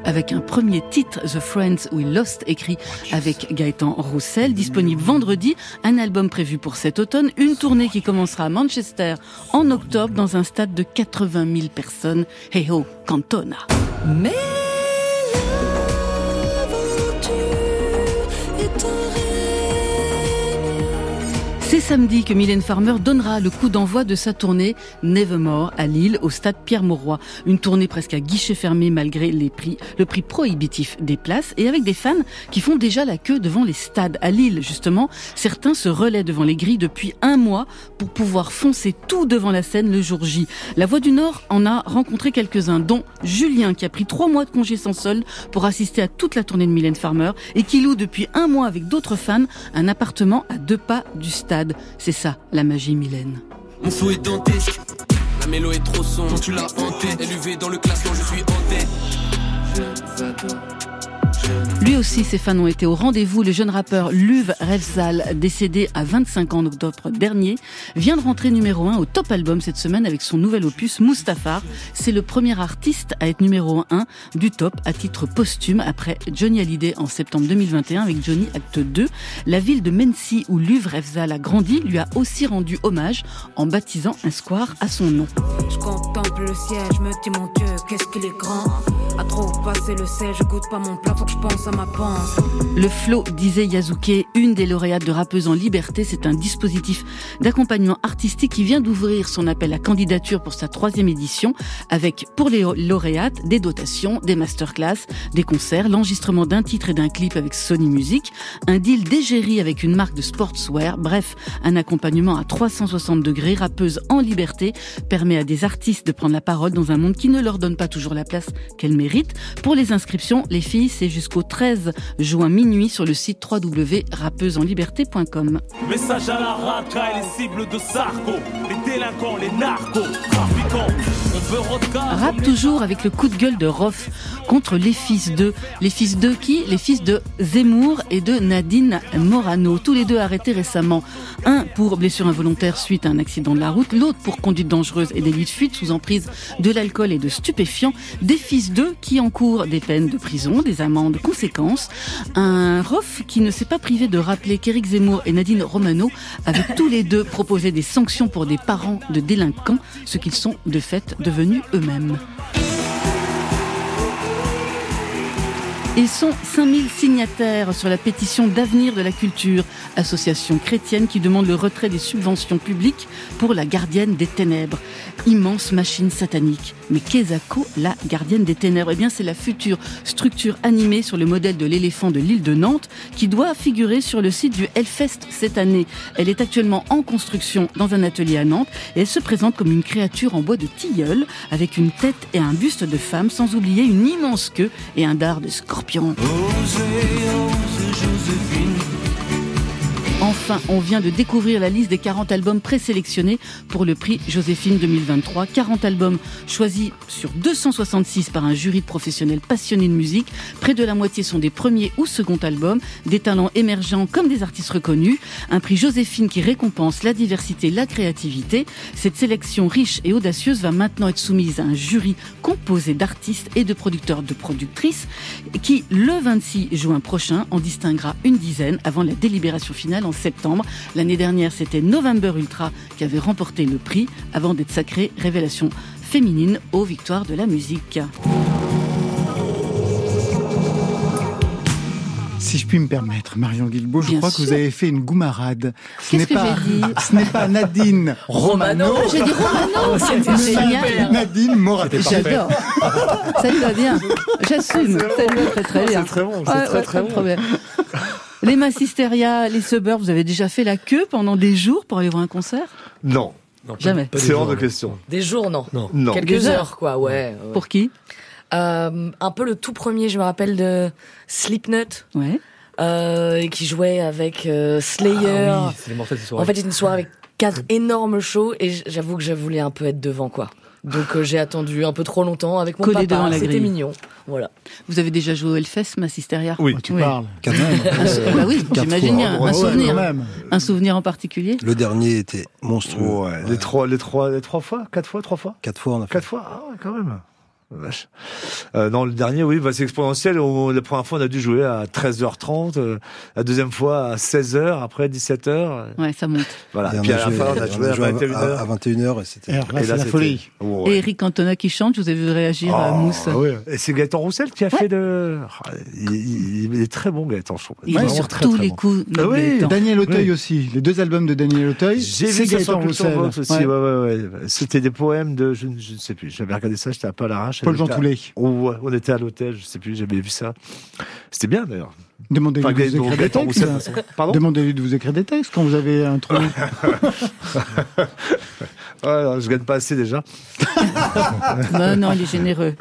avec un premier titre, The Friends We Lost, écrit avec Gaëtan Roussel, disponible vendredi, un album prévu pour cet automne, une tournée qui commencera à Manchester en octobre dans un stade de 80 000 personnes. Hey ho, Cantona. Mais samedi que Mylène Farmer donnera le coup d'envoi de sa tournée Nevermore à Lille au stade Pierre-Mauroy. Une tournée presque à guichet fermé malgré les prix, le prix prohibitif des places et avec des fans qui font déjà la queue devant les stades. À Lille, justement, certains se relaient devant les grilles depuis un mois pour pouvoir foncer tout devant la scène le jour J. La Voix du Nord en a rencontré quelques-uns, dont Julien qui a pris trois mois de congé sans solde pour assister à toute la tournée de Mylène Farmer et qui loue depuis un mois avec d'autres fans un appartement à deux pas du stade. C'est ça, la magie Mylène. Mon flow est dantesque, la mélo est trop sombre, tu l'as hanté, élevé dans le classement, je suis hanté. Je t'adore. Lui aussi, ses fans ont été au rendez-vous. Le jeune rappeur Luv Refzal, décédé à 25 ans en octobre dernier, vient de rentrer numéro 1 au top album cette semaine avec son nouvel opus Mustafar. C'est le premier artiste à être numéro 1 du top à titre posthume après Johnny Hallyday en septembre 2021 avec Johnny Acte 2. La ville de Mency où Luv Refzal a grandi lui a aussi rendu hommage en baptisant un square à son nom. Contemple le je me dis goûte pas mon plat. Le flow, disait Yazuke, une des lauréates de Rappeuses en Liberté, c'est un dispositif d'accompagnement artistique qui vient d'ouvrir son appel à candidature pour sa troisième édition, avec pour les lauréates des dotations, des masterclass, des concerts, l'enregistrement d'un titre et d'un clip avec Sony Music, un deal d'égérie avec une marque de sportswear, bref, un accompagnement à 360 degrés, Rappeuses en Liberté, permet à des artistes de prendre la parole dans un monde qui ne leur donne pas toujours la place qu'elles méritent. Pour les inscriptions, les filles, c'est jusqu'au 13 juin minuit sur le site www.rappeusesenliberté.com. Message à la raca et les cibles de Sarko. Les délinquants, les narcos, trafiquants. Rap toujours avec le coup de gueule de Rof contre les fils de. Les fils de qui? Les fils de Zemmour et de Nadine Morano. Tous les deux arrêtés récemment. Un pour blessure involontaire suite à un accident de la route, l'autre pour conduite dangereuse et délit de fuite sous emprise de l'alcool et de stupéfiants. Des fils d'eux qui encourent des peines de prison, des amendes conséquences. Un Rof qui ne s'est pas privé de rappeler qu'Éric Zemmour et Nadine Romano avaient tous les deux proposé des sanctions pour des parents de délinquants, ce qu'ils sont de fait devenus eux-mêmes. Ils sont 5000 signataires sur la pétition d'avenir de la culture, association chrétienne qui demande le retrait des subventions publiques pour la gardienne des ténèbres. Immense machine satanique. Mais Kezako, la gardienne des ténèbres, eh bien c'est la future structure animée sur le modèle de l'éléphant de l'île de Nantes qui doit figurer sur le site du Hellfest cette année. Elle est actuellement en construction dans un atelier à Nantes et elle se présente comme une créature en bois de tilleul avec une tête et un buste de femme sans oublier une immense queue et un dard de scorpion scorpion. Osez, osez, Enfin, on vient de découvrir la liste des 40 albums présélectionnés pour le prix Joséphine 2023. 40 albums choisis sur 266 par un jury de professionnels passionnés de musique. Près de la moitié sont des premiers ou seconds albums, des talents émergents comme des artistes reconnus. Un prix Joséphine qui récompense la diversité, la créativité. Cette sélection riche et audacieuse va maintenant être soumise à un jury composé d'artistes et de producteurs de productrices qui, le 26 juin prochain, en distinguera une dizaine avant la délibération finale septembre. L'année dernière, c'était November Ultra qui avait remporté le prix avant d'être sacrée révélation féminine aux victoires de la musique. Si je puis me permettre, Marion Guilbault, je Bien crois que vous avez fait une goumarade. Ce n'est pas, ce n'est pas Nadine <laughs> Romano. J'ai dit Romano <laughs> C'est génial. Nadine Morato. J'adore. Ça lui va bien. <laughs> J'assume. Ça lui va très très bien. C'est très bon, c'est Ouais, très ouais, très bon. problème. Les Massisteria, les Suburbs, vous avez déjà fait la queue pendant des jours pour aller voir un concert? Non. Jamais. C'est hors de question. Des jours, non. Non. Non. Quelques Des heures. heures, quoi, ouais. ouais. Pour qui? Euh, un peu le tout premier, je me rappelle de Slipknot. Ouais. Euh, qui jouait avec euh, Slayer. Ah oui, c'est les en fait, c'était une soirée avec quatre énormes shows et j'avoue que je voulais un peu être devant, quoi. Donc euh, j'ai attendu un peu trop longtemps avec mon Collé devant papa. la C'était grille. mignon. Voilà. Vous avez déjà joué au Hellfest, Massisteria Oui. Tu parles. Quand même. <laughs> Un sou- bah oui, j'imagine. Un Ouais, souvenir. même. Un souvenir en particulier Le dernier était monstrueux. Ouais. Les trois, les trois, les trois fois, quatre fois, trois fois, Quatre fois, on a fait. quatre fois? Ah ouais, quand même. Vache. Euh, non, le dernier, oui, bah, c'est exponentiel. On- la première fois, on a dû jouer à 13h30. euh, la deuxième fois, à 16h. Après, 17h. Ouais, ça monte. Voilà. Et Puis a à la fin, on a on joué à joué 21h. à 21h et c'était. Là, Et la folie. Ouais. Et Eric Cantona qui chante, je vous avez vu réagir à Oh, Mousse. ouais. Et c'est Gaëtan Roussel qui a fait de. Ah, Il, il- il est très bon, Gaëtan, je trouve. Il est sur très, tous très les bon. coups. Ah oui. Daniel Auteuil Oui. aussi. Les deux albums de Daniel Auteuil. J'ai c'est vu Gaëtan Roussel. Aussi. Ouais. Ouais, ouais, ouais. C'était des poèmes de. Je, ne- je ne sais plus. J'avais regardé ça, j'étais un peu à l'arrache. Paul Jean Toulet. Oh, on était à l'hôtel, je sais plus, j'avais vu ça. C'était bien d'ailleurs. Demandez-lui Enfin, de vous écrire des textes. Demandez-lui de vous écrire des textes quand vous avez un trou. <laughs> Ouais, non, je gagne pas assez déjà. Non, non, il est généreux.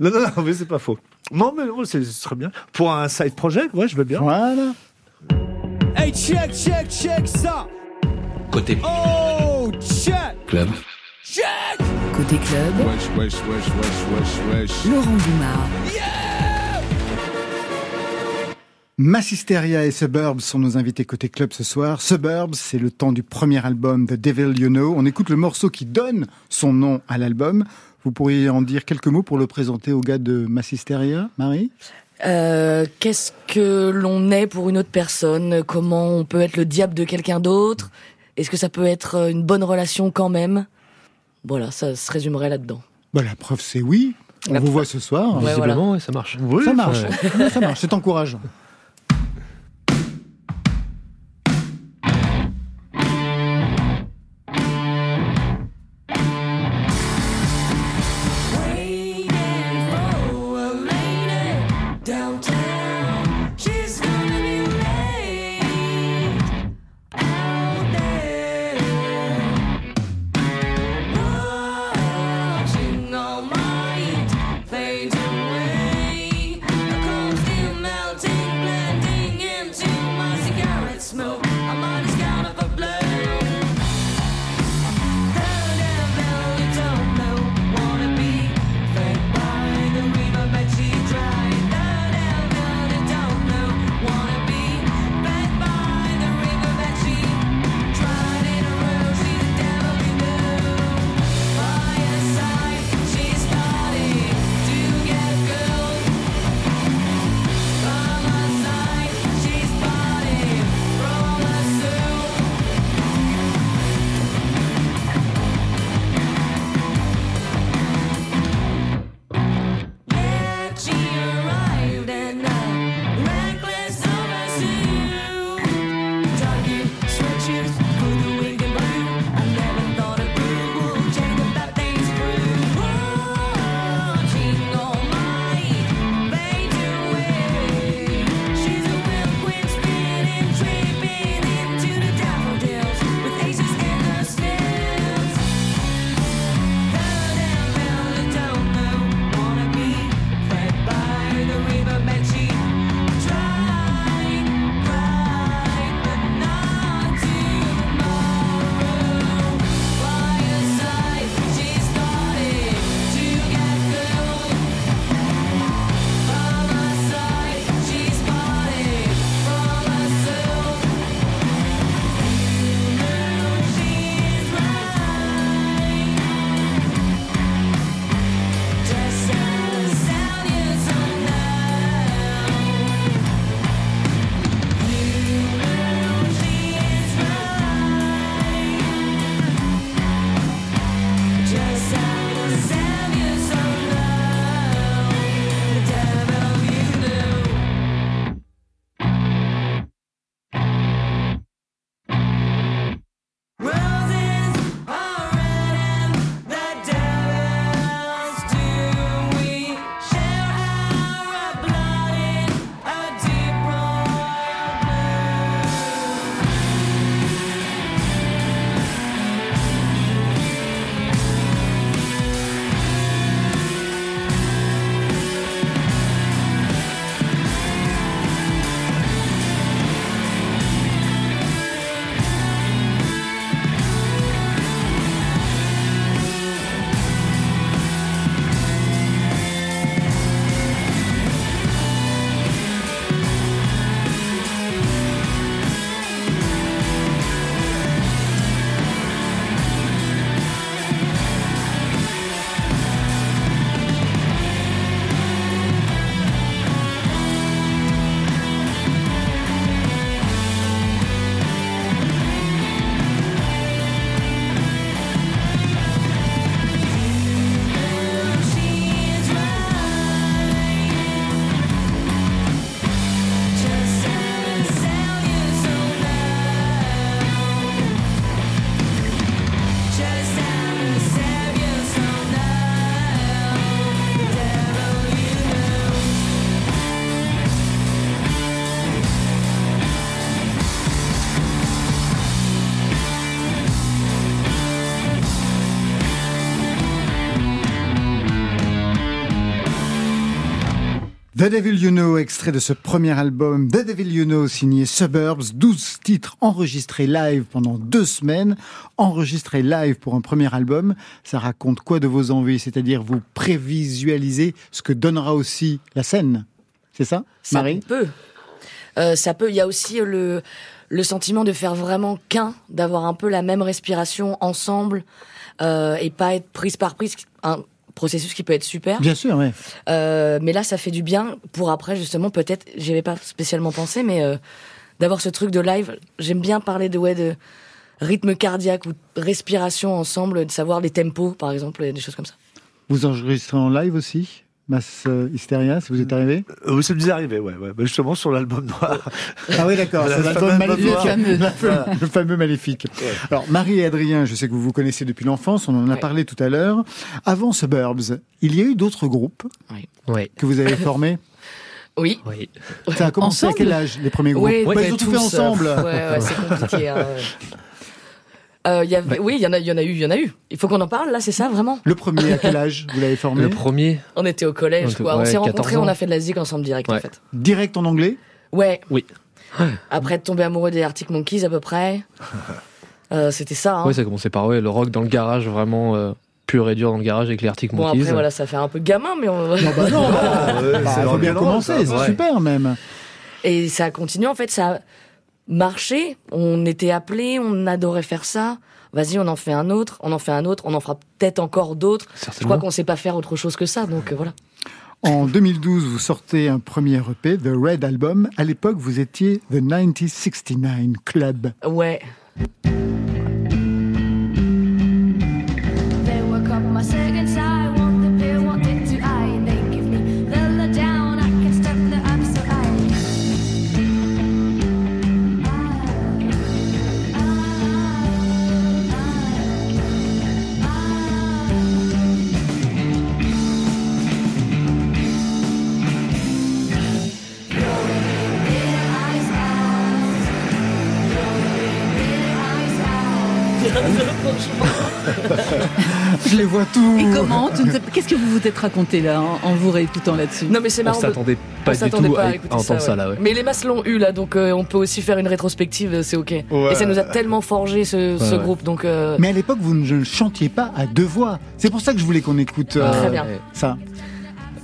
Non, non, non, mais c'est pas faux. Non, mais ce serait bien. Pour un side project, ouais, je veux bien. Voilà. Hey, check, check, check ça. Côté Oh, check! club. Check! Côté club, Wesh, wesh, wesh, wesh, wesh, wesh. Laurent Goumard. Massisteria et Suburbs sont nos invités côté club ce soir. Suburbs, c'est le temps du premier album The Devil You Know. On écoute le morceau qui donne son nom à l'album. Vous pourriez en dire quelques mots pour le présenter aux gars de Massisteria, Marie? Euh, Qu'est-ce que l'on est pour une autre personne? Comment on peut être le diable de quelqu'un d'autre? Est-ce que ça peut être une bonne relation quand même? Voilà, ça se résumerait là-dedans. bah, La preuve, c'est oui. On La vous preuve. voit ce soir. Ouais, Visiblement, voilà. ouais, ça marche. ça marche. Ouais, ça marche. C'est encourageant. The Devil You Know, extrait de ce premier album The Devil You Know, signé Suburbs, 12 titres enregistrés live pendant deux semaines, enregistrés live pour un premier album. Ça raconte quoi de vos envies? C'est-à-dire vous prévisualisez ce que donnera aussi la scène. C'est ça, Ça Marie? peut. Euh, ça peut. Il y a aussi le, le sentiment de faire vraiment qu'un, d'avoir un peu la même respiration ensemble euh, et pas être prise par prise. Un processus qui peut être super. Bien sûr, ouais. Euh, mais là, ça fait du bien pour après, justement, peut-être, j'y avais pas spécialement pensé, mais euh, d'avoir ce truc de live. J'aime bien parler de, ouais, de rythme cardiaque ou respiration ensemble, de savoir les tempos, par exemple, et des choses comme ça. Vous enregistrez en live aussi? Mass euh, Hysteria, si vous êtes arrivé Euh, Oui, ça nous est arrivé, ouais, ouais. Bah, justement sur l'album noir. Ah oui, d'accord, c'est l'album maléfique. fameux, Voilà. le fameux maléfique. Alors, Marie et Adrien, je sais que vous vous connaissez depuis l'enfance, on en a parlé tout à l'heure. Avant Suburbs, il y a eu d'autres groupes Oui. que vous avez formés <laughs> Oui. Oui. Ça a commencé Ensemble à quel âge, les premiers groupes Oui, Bah, Ils ont tout fait tous, euh, ensemble. ouais, ouais, c'est compliqué. hein, ouais. <laughs> Euh, il y avait, oui, il y en a, il y en a eu, il y en a eu. Il faut qu'on en parle, là, c'est ça, vraiment? Le premier, à quel âge vous l'avez formé? Le premier On était au collège, On quoi. on ouais, s'est 14 rencontrés, ans. on a fait de la zik ensemble direct, en fait. Direct en anglais? Ouais. Oui. <gasps> Après être tombé amoureux des Arctic Monkeys, à peu près. <laughs> Euh, C'était ça, hein. Ouais, ça a commencé par ouais, le rock dans le garage, vraiment euh, pur et dur dans le garage avec les Arctic Bon, Monkeys. après, voilà, ça fait un peu gamin, mais on... Non, bah non, <laughs> bah, bah, faut bien commencer, c'est super même. Et ça a continué, en fait, ça a marché. On était appelés, on adorait faire ça. Vas-y, on en fait un autre, on en fait un autre, on en fera peut-être encore d'autres. Je crois qu'on sait pas faire autre chose que ça, donc euh, voilà. En 2012, vous sortez un premier EP, The Red Album. À l'époque, vous étiez The 9069 Club. Ouais. Tous. Et comment Qu'est-ce que vous vous êtes raconté là en, en vous réécoutant là-dessus? Non, mais c'est On marrant. de- s'attendait pas on du s'attendait tout pas à, à entendre ça, ça, ouais. là. Ouais. Mais les masses l'ont eu là, donc euh, on peut aussi faire une rétrospective, euh, c'est ok. Ouais. Et ça nous a tellement forgé ce, ce ouais. groupe, donc euh, Mais à l'époque, vous ne chantiez pas à deux voix. C'est pour ça que je voulais qu'on écoute euh, Très bien. ça.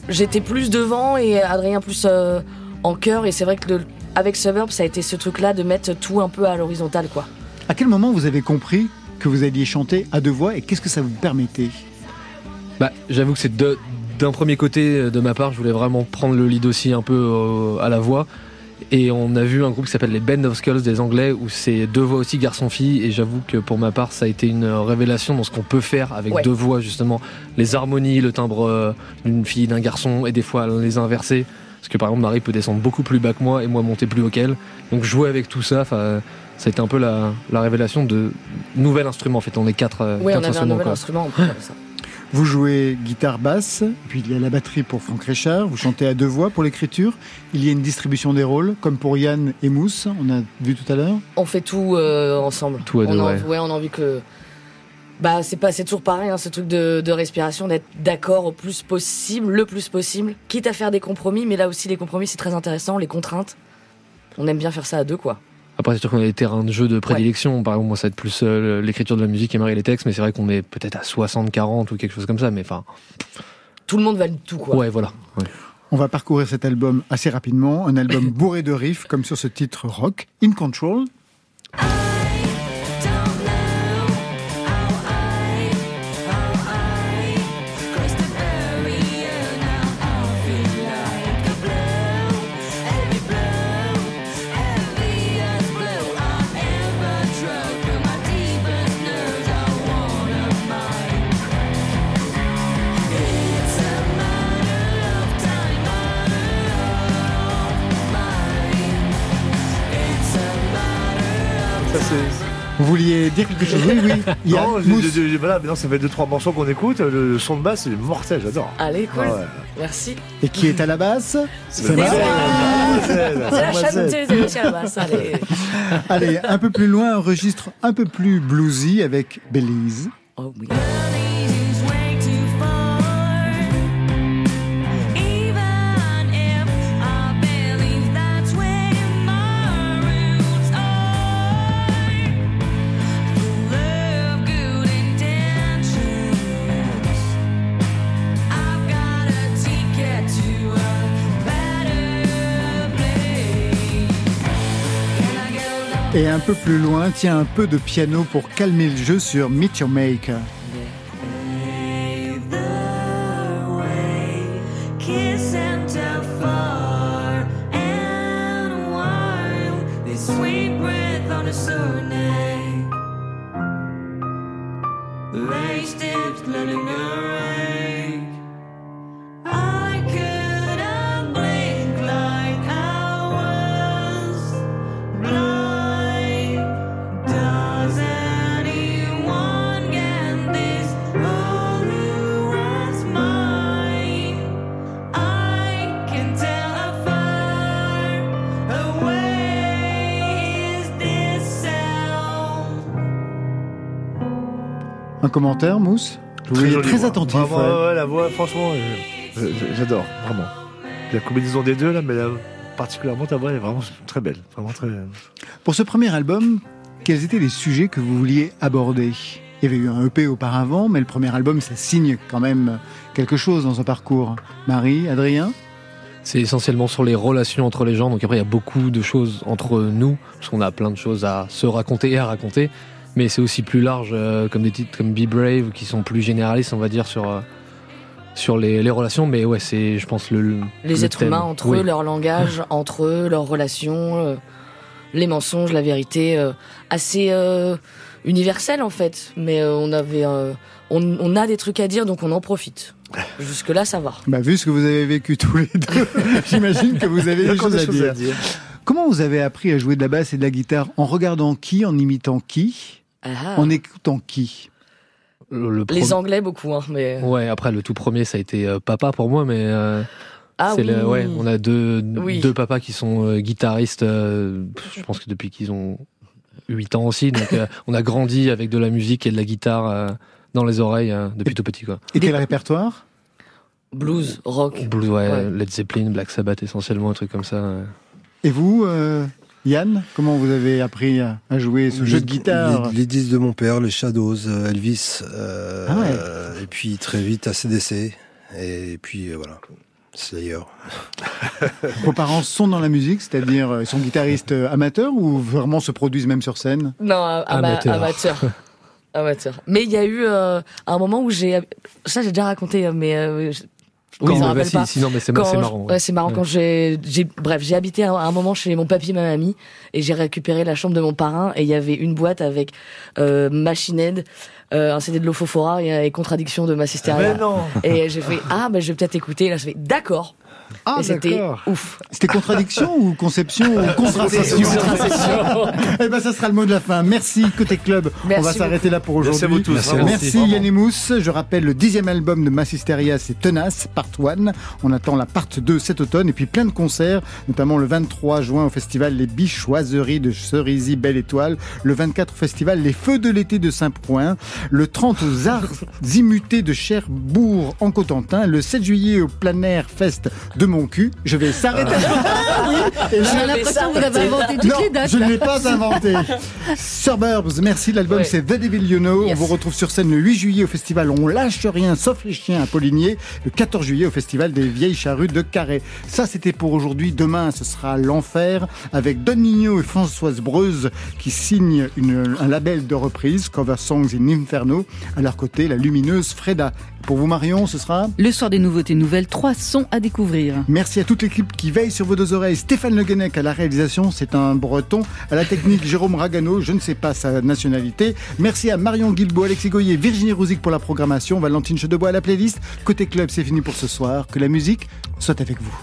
j'étais plus devant et Adrien plus euh, en chœur. Et c'est vrai que le- avec Suburb, ça a été ce truc-là de mettre tout un peu à l'horizontale, quoi. À quel moment vous avez compris que vous alliez chanter à deux voix et qu'est-ce que ça vous permettait Bah, j'avoue que c'est de- d'un premier côté euh, de ma part, je voulais vraiment prendre le lead aussi un peu euh, à la voix. Et on a vu un groupe qui s'appelle les Band of Skulls des Anglais où c'est deux voix aussi garçon-fille. Et j'avoue que pour ma part, ça a été une révélation dans ce qu'on peut faire avec Ouais. deux voix justement. Les harmonies, le timbre euh, d'une fille, d'un garçon et des fois les inverser. Parce que par exemple, Marie peut descendre beaucoup plus bas que moi et moi monter plus haut qu'elle. Donc jouer avec tout ça, enfin, ça a été un peu la, la révélation de nouvel instrument. En fait, on est quatre, euh, Oui, on avait un instruments. nouvel quoi. instrument. on peut faire ça. <laughs> Vous jouez guitare basse, puis il y a la batterie pour Franck Richard, vous chantez à deux voix pour l'écriture. Il y a une distribution des rôles, comme pour Yann et Mousse, on a vu tout à l'heure. On fait tout euh, ensemble. Tout à on deux, a, ouais. on a envie que. Bah, c'est pas, c'est toujours pareil, hein, ce truc de, de respiration, d'être d'accord au plus possible, le plus possible, quitte à faire des compromis, mais là aussi les compromis c'est très intéressant, les contraintes. On aime bien faire ça à deux, quoi. Après, c'est sûr qu'on a des terrains de jeu de prédilection. Par exemple, moi, ça va être plus euh, l'écriture de la musique et Marie les textes, mais c'est vrai qu'on est peut-être à 60-40 ou quelque chose comme ça. Mais enfin, Tout le monde valide tout, quoi. ouais, voilà. Ouais. On va parcourir cet album assez rapidement, un album bourré de riffs, comme sur ce titre rock, In Control. Vouliez dire quelque chose Oui, oui. Yann, non, voilà, mais non, ça fait deux trois morceaux qu'on écoute. Le son de basse, c'est mortel, j'adore. Allez, cool. Ah ouais. Merci. Et qui est à la basse C'est Marie. C'est la aussi à la basse. Allez. Allez, un peu plus loin, un registre un peu plus bluesy avec Belize. Oh oui. Et un peu plus loin, tiens un peu de piano pour calmer le jeu sur Meet Your Maker. Un commentaire, Mousse Je vous Très attentif. Vraiment, ouais. ouais, ouais, la voix, franchement, euh, j'adore, vraiment. La combinaison des deux, là, mais là, particulièrement ta voix est vraiment très belle. Vraiment très. Pour ce premier album, quels étaient les sujets que vous vouliez aborder? Il y avait eu un EP auparavant, mais le premier album, ça signe quand même quelque chose dans un parcours. Marie, Adrien? C'est essentiellement sur les relations entre les gens. Donc après, il y a beaucoup de choses entre nous, parce qu'on a plein de choses à se raconter et à raconter. Mais c'est aussi plus large, euh, comme des titres comme Be Brave, qui sont plus généralistes, on va dire, sur, euh, sur les, les relations. Mais ouais, c'est, je pense, le. le- Les le êtres thème. humains entre Oui. eux, leur langage <laughs> entre eux, leurs relations, euh, les mensonges, la vérité, euh, assez euh, universel en fait. Mais euh, on avait, euh, on, on a des trucs à dire, donc on en profite. Jusque là, ça va. bah, Vu ce que vous avez vécu tous les deux, <laughs> j'imagine que vous avez <laughs> des choses, à, choses dire. à dire. Comment vous avez appris à jouer de la basse et de la guitare En regardant qui En imitant qui? Ah. En écoutant qui? Le- le Les Anglais beaucoup, hein, mais Ouais, après, le tout premier, ça a été euh, papa pour moi, mais. euh, Ah oui. le- ouais, on a deux, Oui. deux papas qui sont euh, guitaristes, euh, je pense que depuis qu'ils ont 8 ans aussi. Donc, euh, <laughs> on a grandi avec de la musique et de la guitare euh, dans les oreilles euh, depuis tout petit. Quoi. Et quel répertoire? Blues, rock. Blues, ouais, Ouais. Led Zeppelin, Black Sabbath essentiellement, un truc comme ça. ouais. Et vous, euh, Yann, comment vous avez appris à, jouer ce jeu de guitare Les, les disques de mon père, les Shadows, euh, Elvis, euh, Ah ouais. euh, et puis très vite ACDC, et puis euh, voilà. C'est d'ailleurs. <laughs> Vos parents sont dans la musique, c'est-à-dire ils sont guitaristes amateurs ou vraiment se produisent même sur scène? Non, ama- <laughs> Amateur. Mais il y a eu euh, un moment où j'ai, ça j'ai déjà raconté, euh, mais euh, Oui, mais c'est- marrant, ouais. Ouais, c'est marrant Ouais. quand j'ai, j'ai, bref, j'ai habité un, un moment chez mon papy et ma mamie et j'ai récupéré la chambre de mon parrain et il y avait une boîte avec euh, Machine Head, euh, un CD de Lofofora et, et Contradiction de Massisteria. Mais non. Et j'ai fait ah ben je vais peut-être écouter. Et là je fais d'accord. Ah, c'était d'accord. ouf. C'était contradiction ou conception ou <laughs> contraception. Eh ben, ça sera le mot de la fin. Merci côté club. Merci On va s'arrêter là pour Merci à aujourd'hui. vous tous. Merci, Merci. Je rappelle le dixième album de Massisteria, c'est Tenace, Part 1. On attend la Part 2 cet automne et puis plein de concerts, notamment le 23 juin au festival Les Bichoiseries de Cerisy Belle Étoile, le 24 au festival Les Feux de l'été de Saint-Point, le 30 aux Arts Immutés de Cherbourg en Cotentin, le 7 juillet au Plein Air Fest de Moncu. Je vais s'arrêter. Ah oui, et là- On a l'impression que vous avez inventé toutes non, les dates. je ne l'ai pas inventé. Suburbs, merci. L'album Ouais. c'est The Devil You Know. On vous retrouve sur scène le 8 juillet au festival On lâche rien sauf les chiens à Poligné. Le 14 juillet au festival des Vieilles Charrues de Carré. Ça c'était pour aujourd'hui. Demain ce sera l'enfer avec Don Nino et Françoise Breuse qui signent une- un label de reprise Cover Songs in Inferno. À leur côté la lumineuse Freda. Pour vous Marion ce sera Le soir des nouveautés nouvelles, trois sons à découvrir. Merci à toute l'équipe qui veille sur vos deux oreilles. Stéphane Le Guenec à la réalisation, c'est un breton. À la technique, Jérôme Ragano, je ne sais pas sa nationalité. Merci à Marion Guilbault, Alexis Goyer, Virginie Rouzic pour la programmation, Valentine Chedebois à la playlist. Côté club, c'est fini pour ce soir. Que la musique soit avec vous.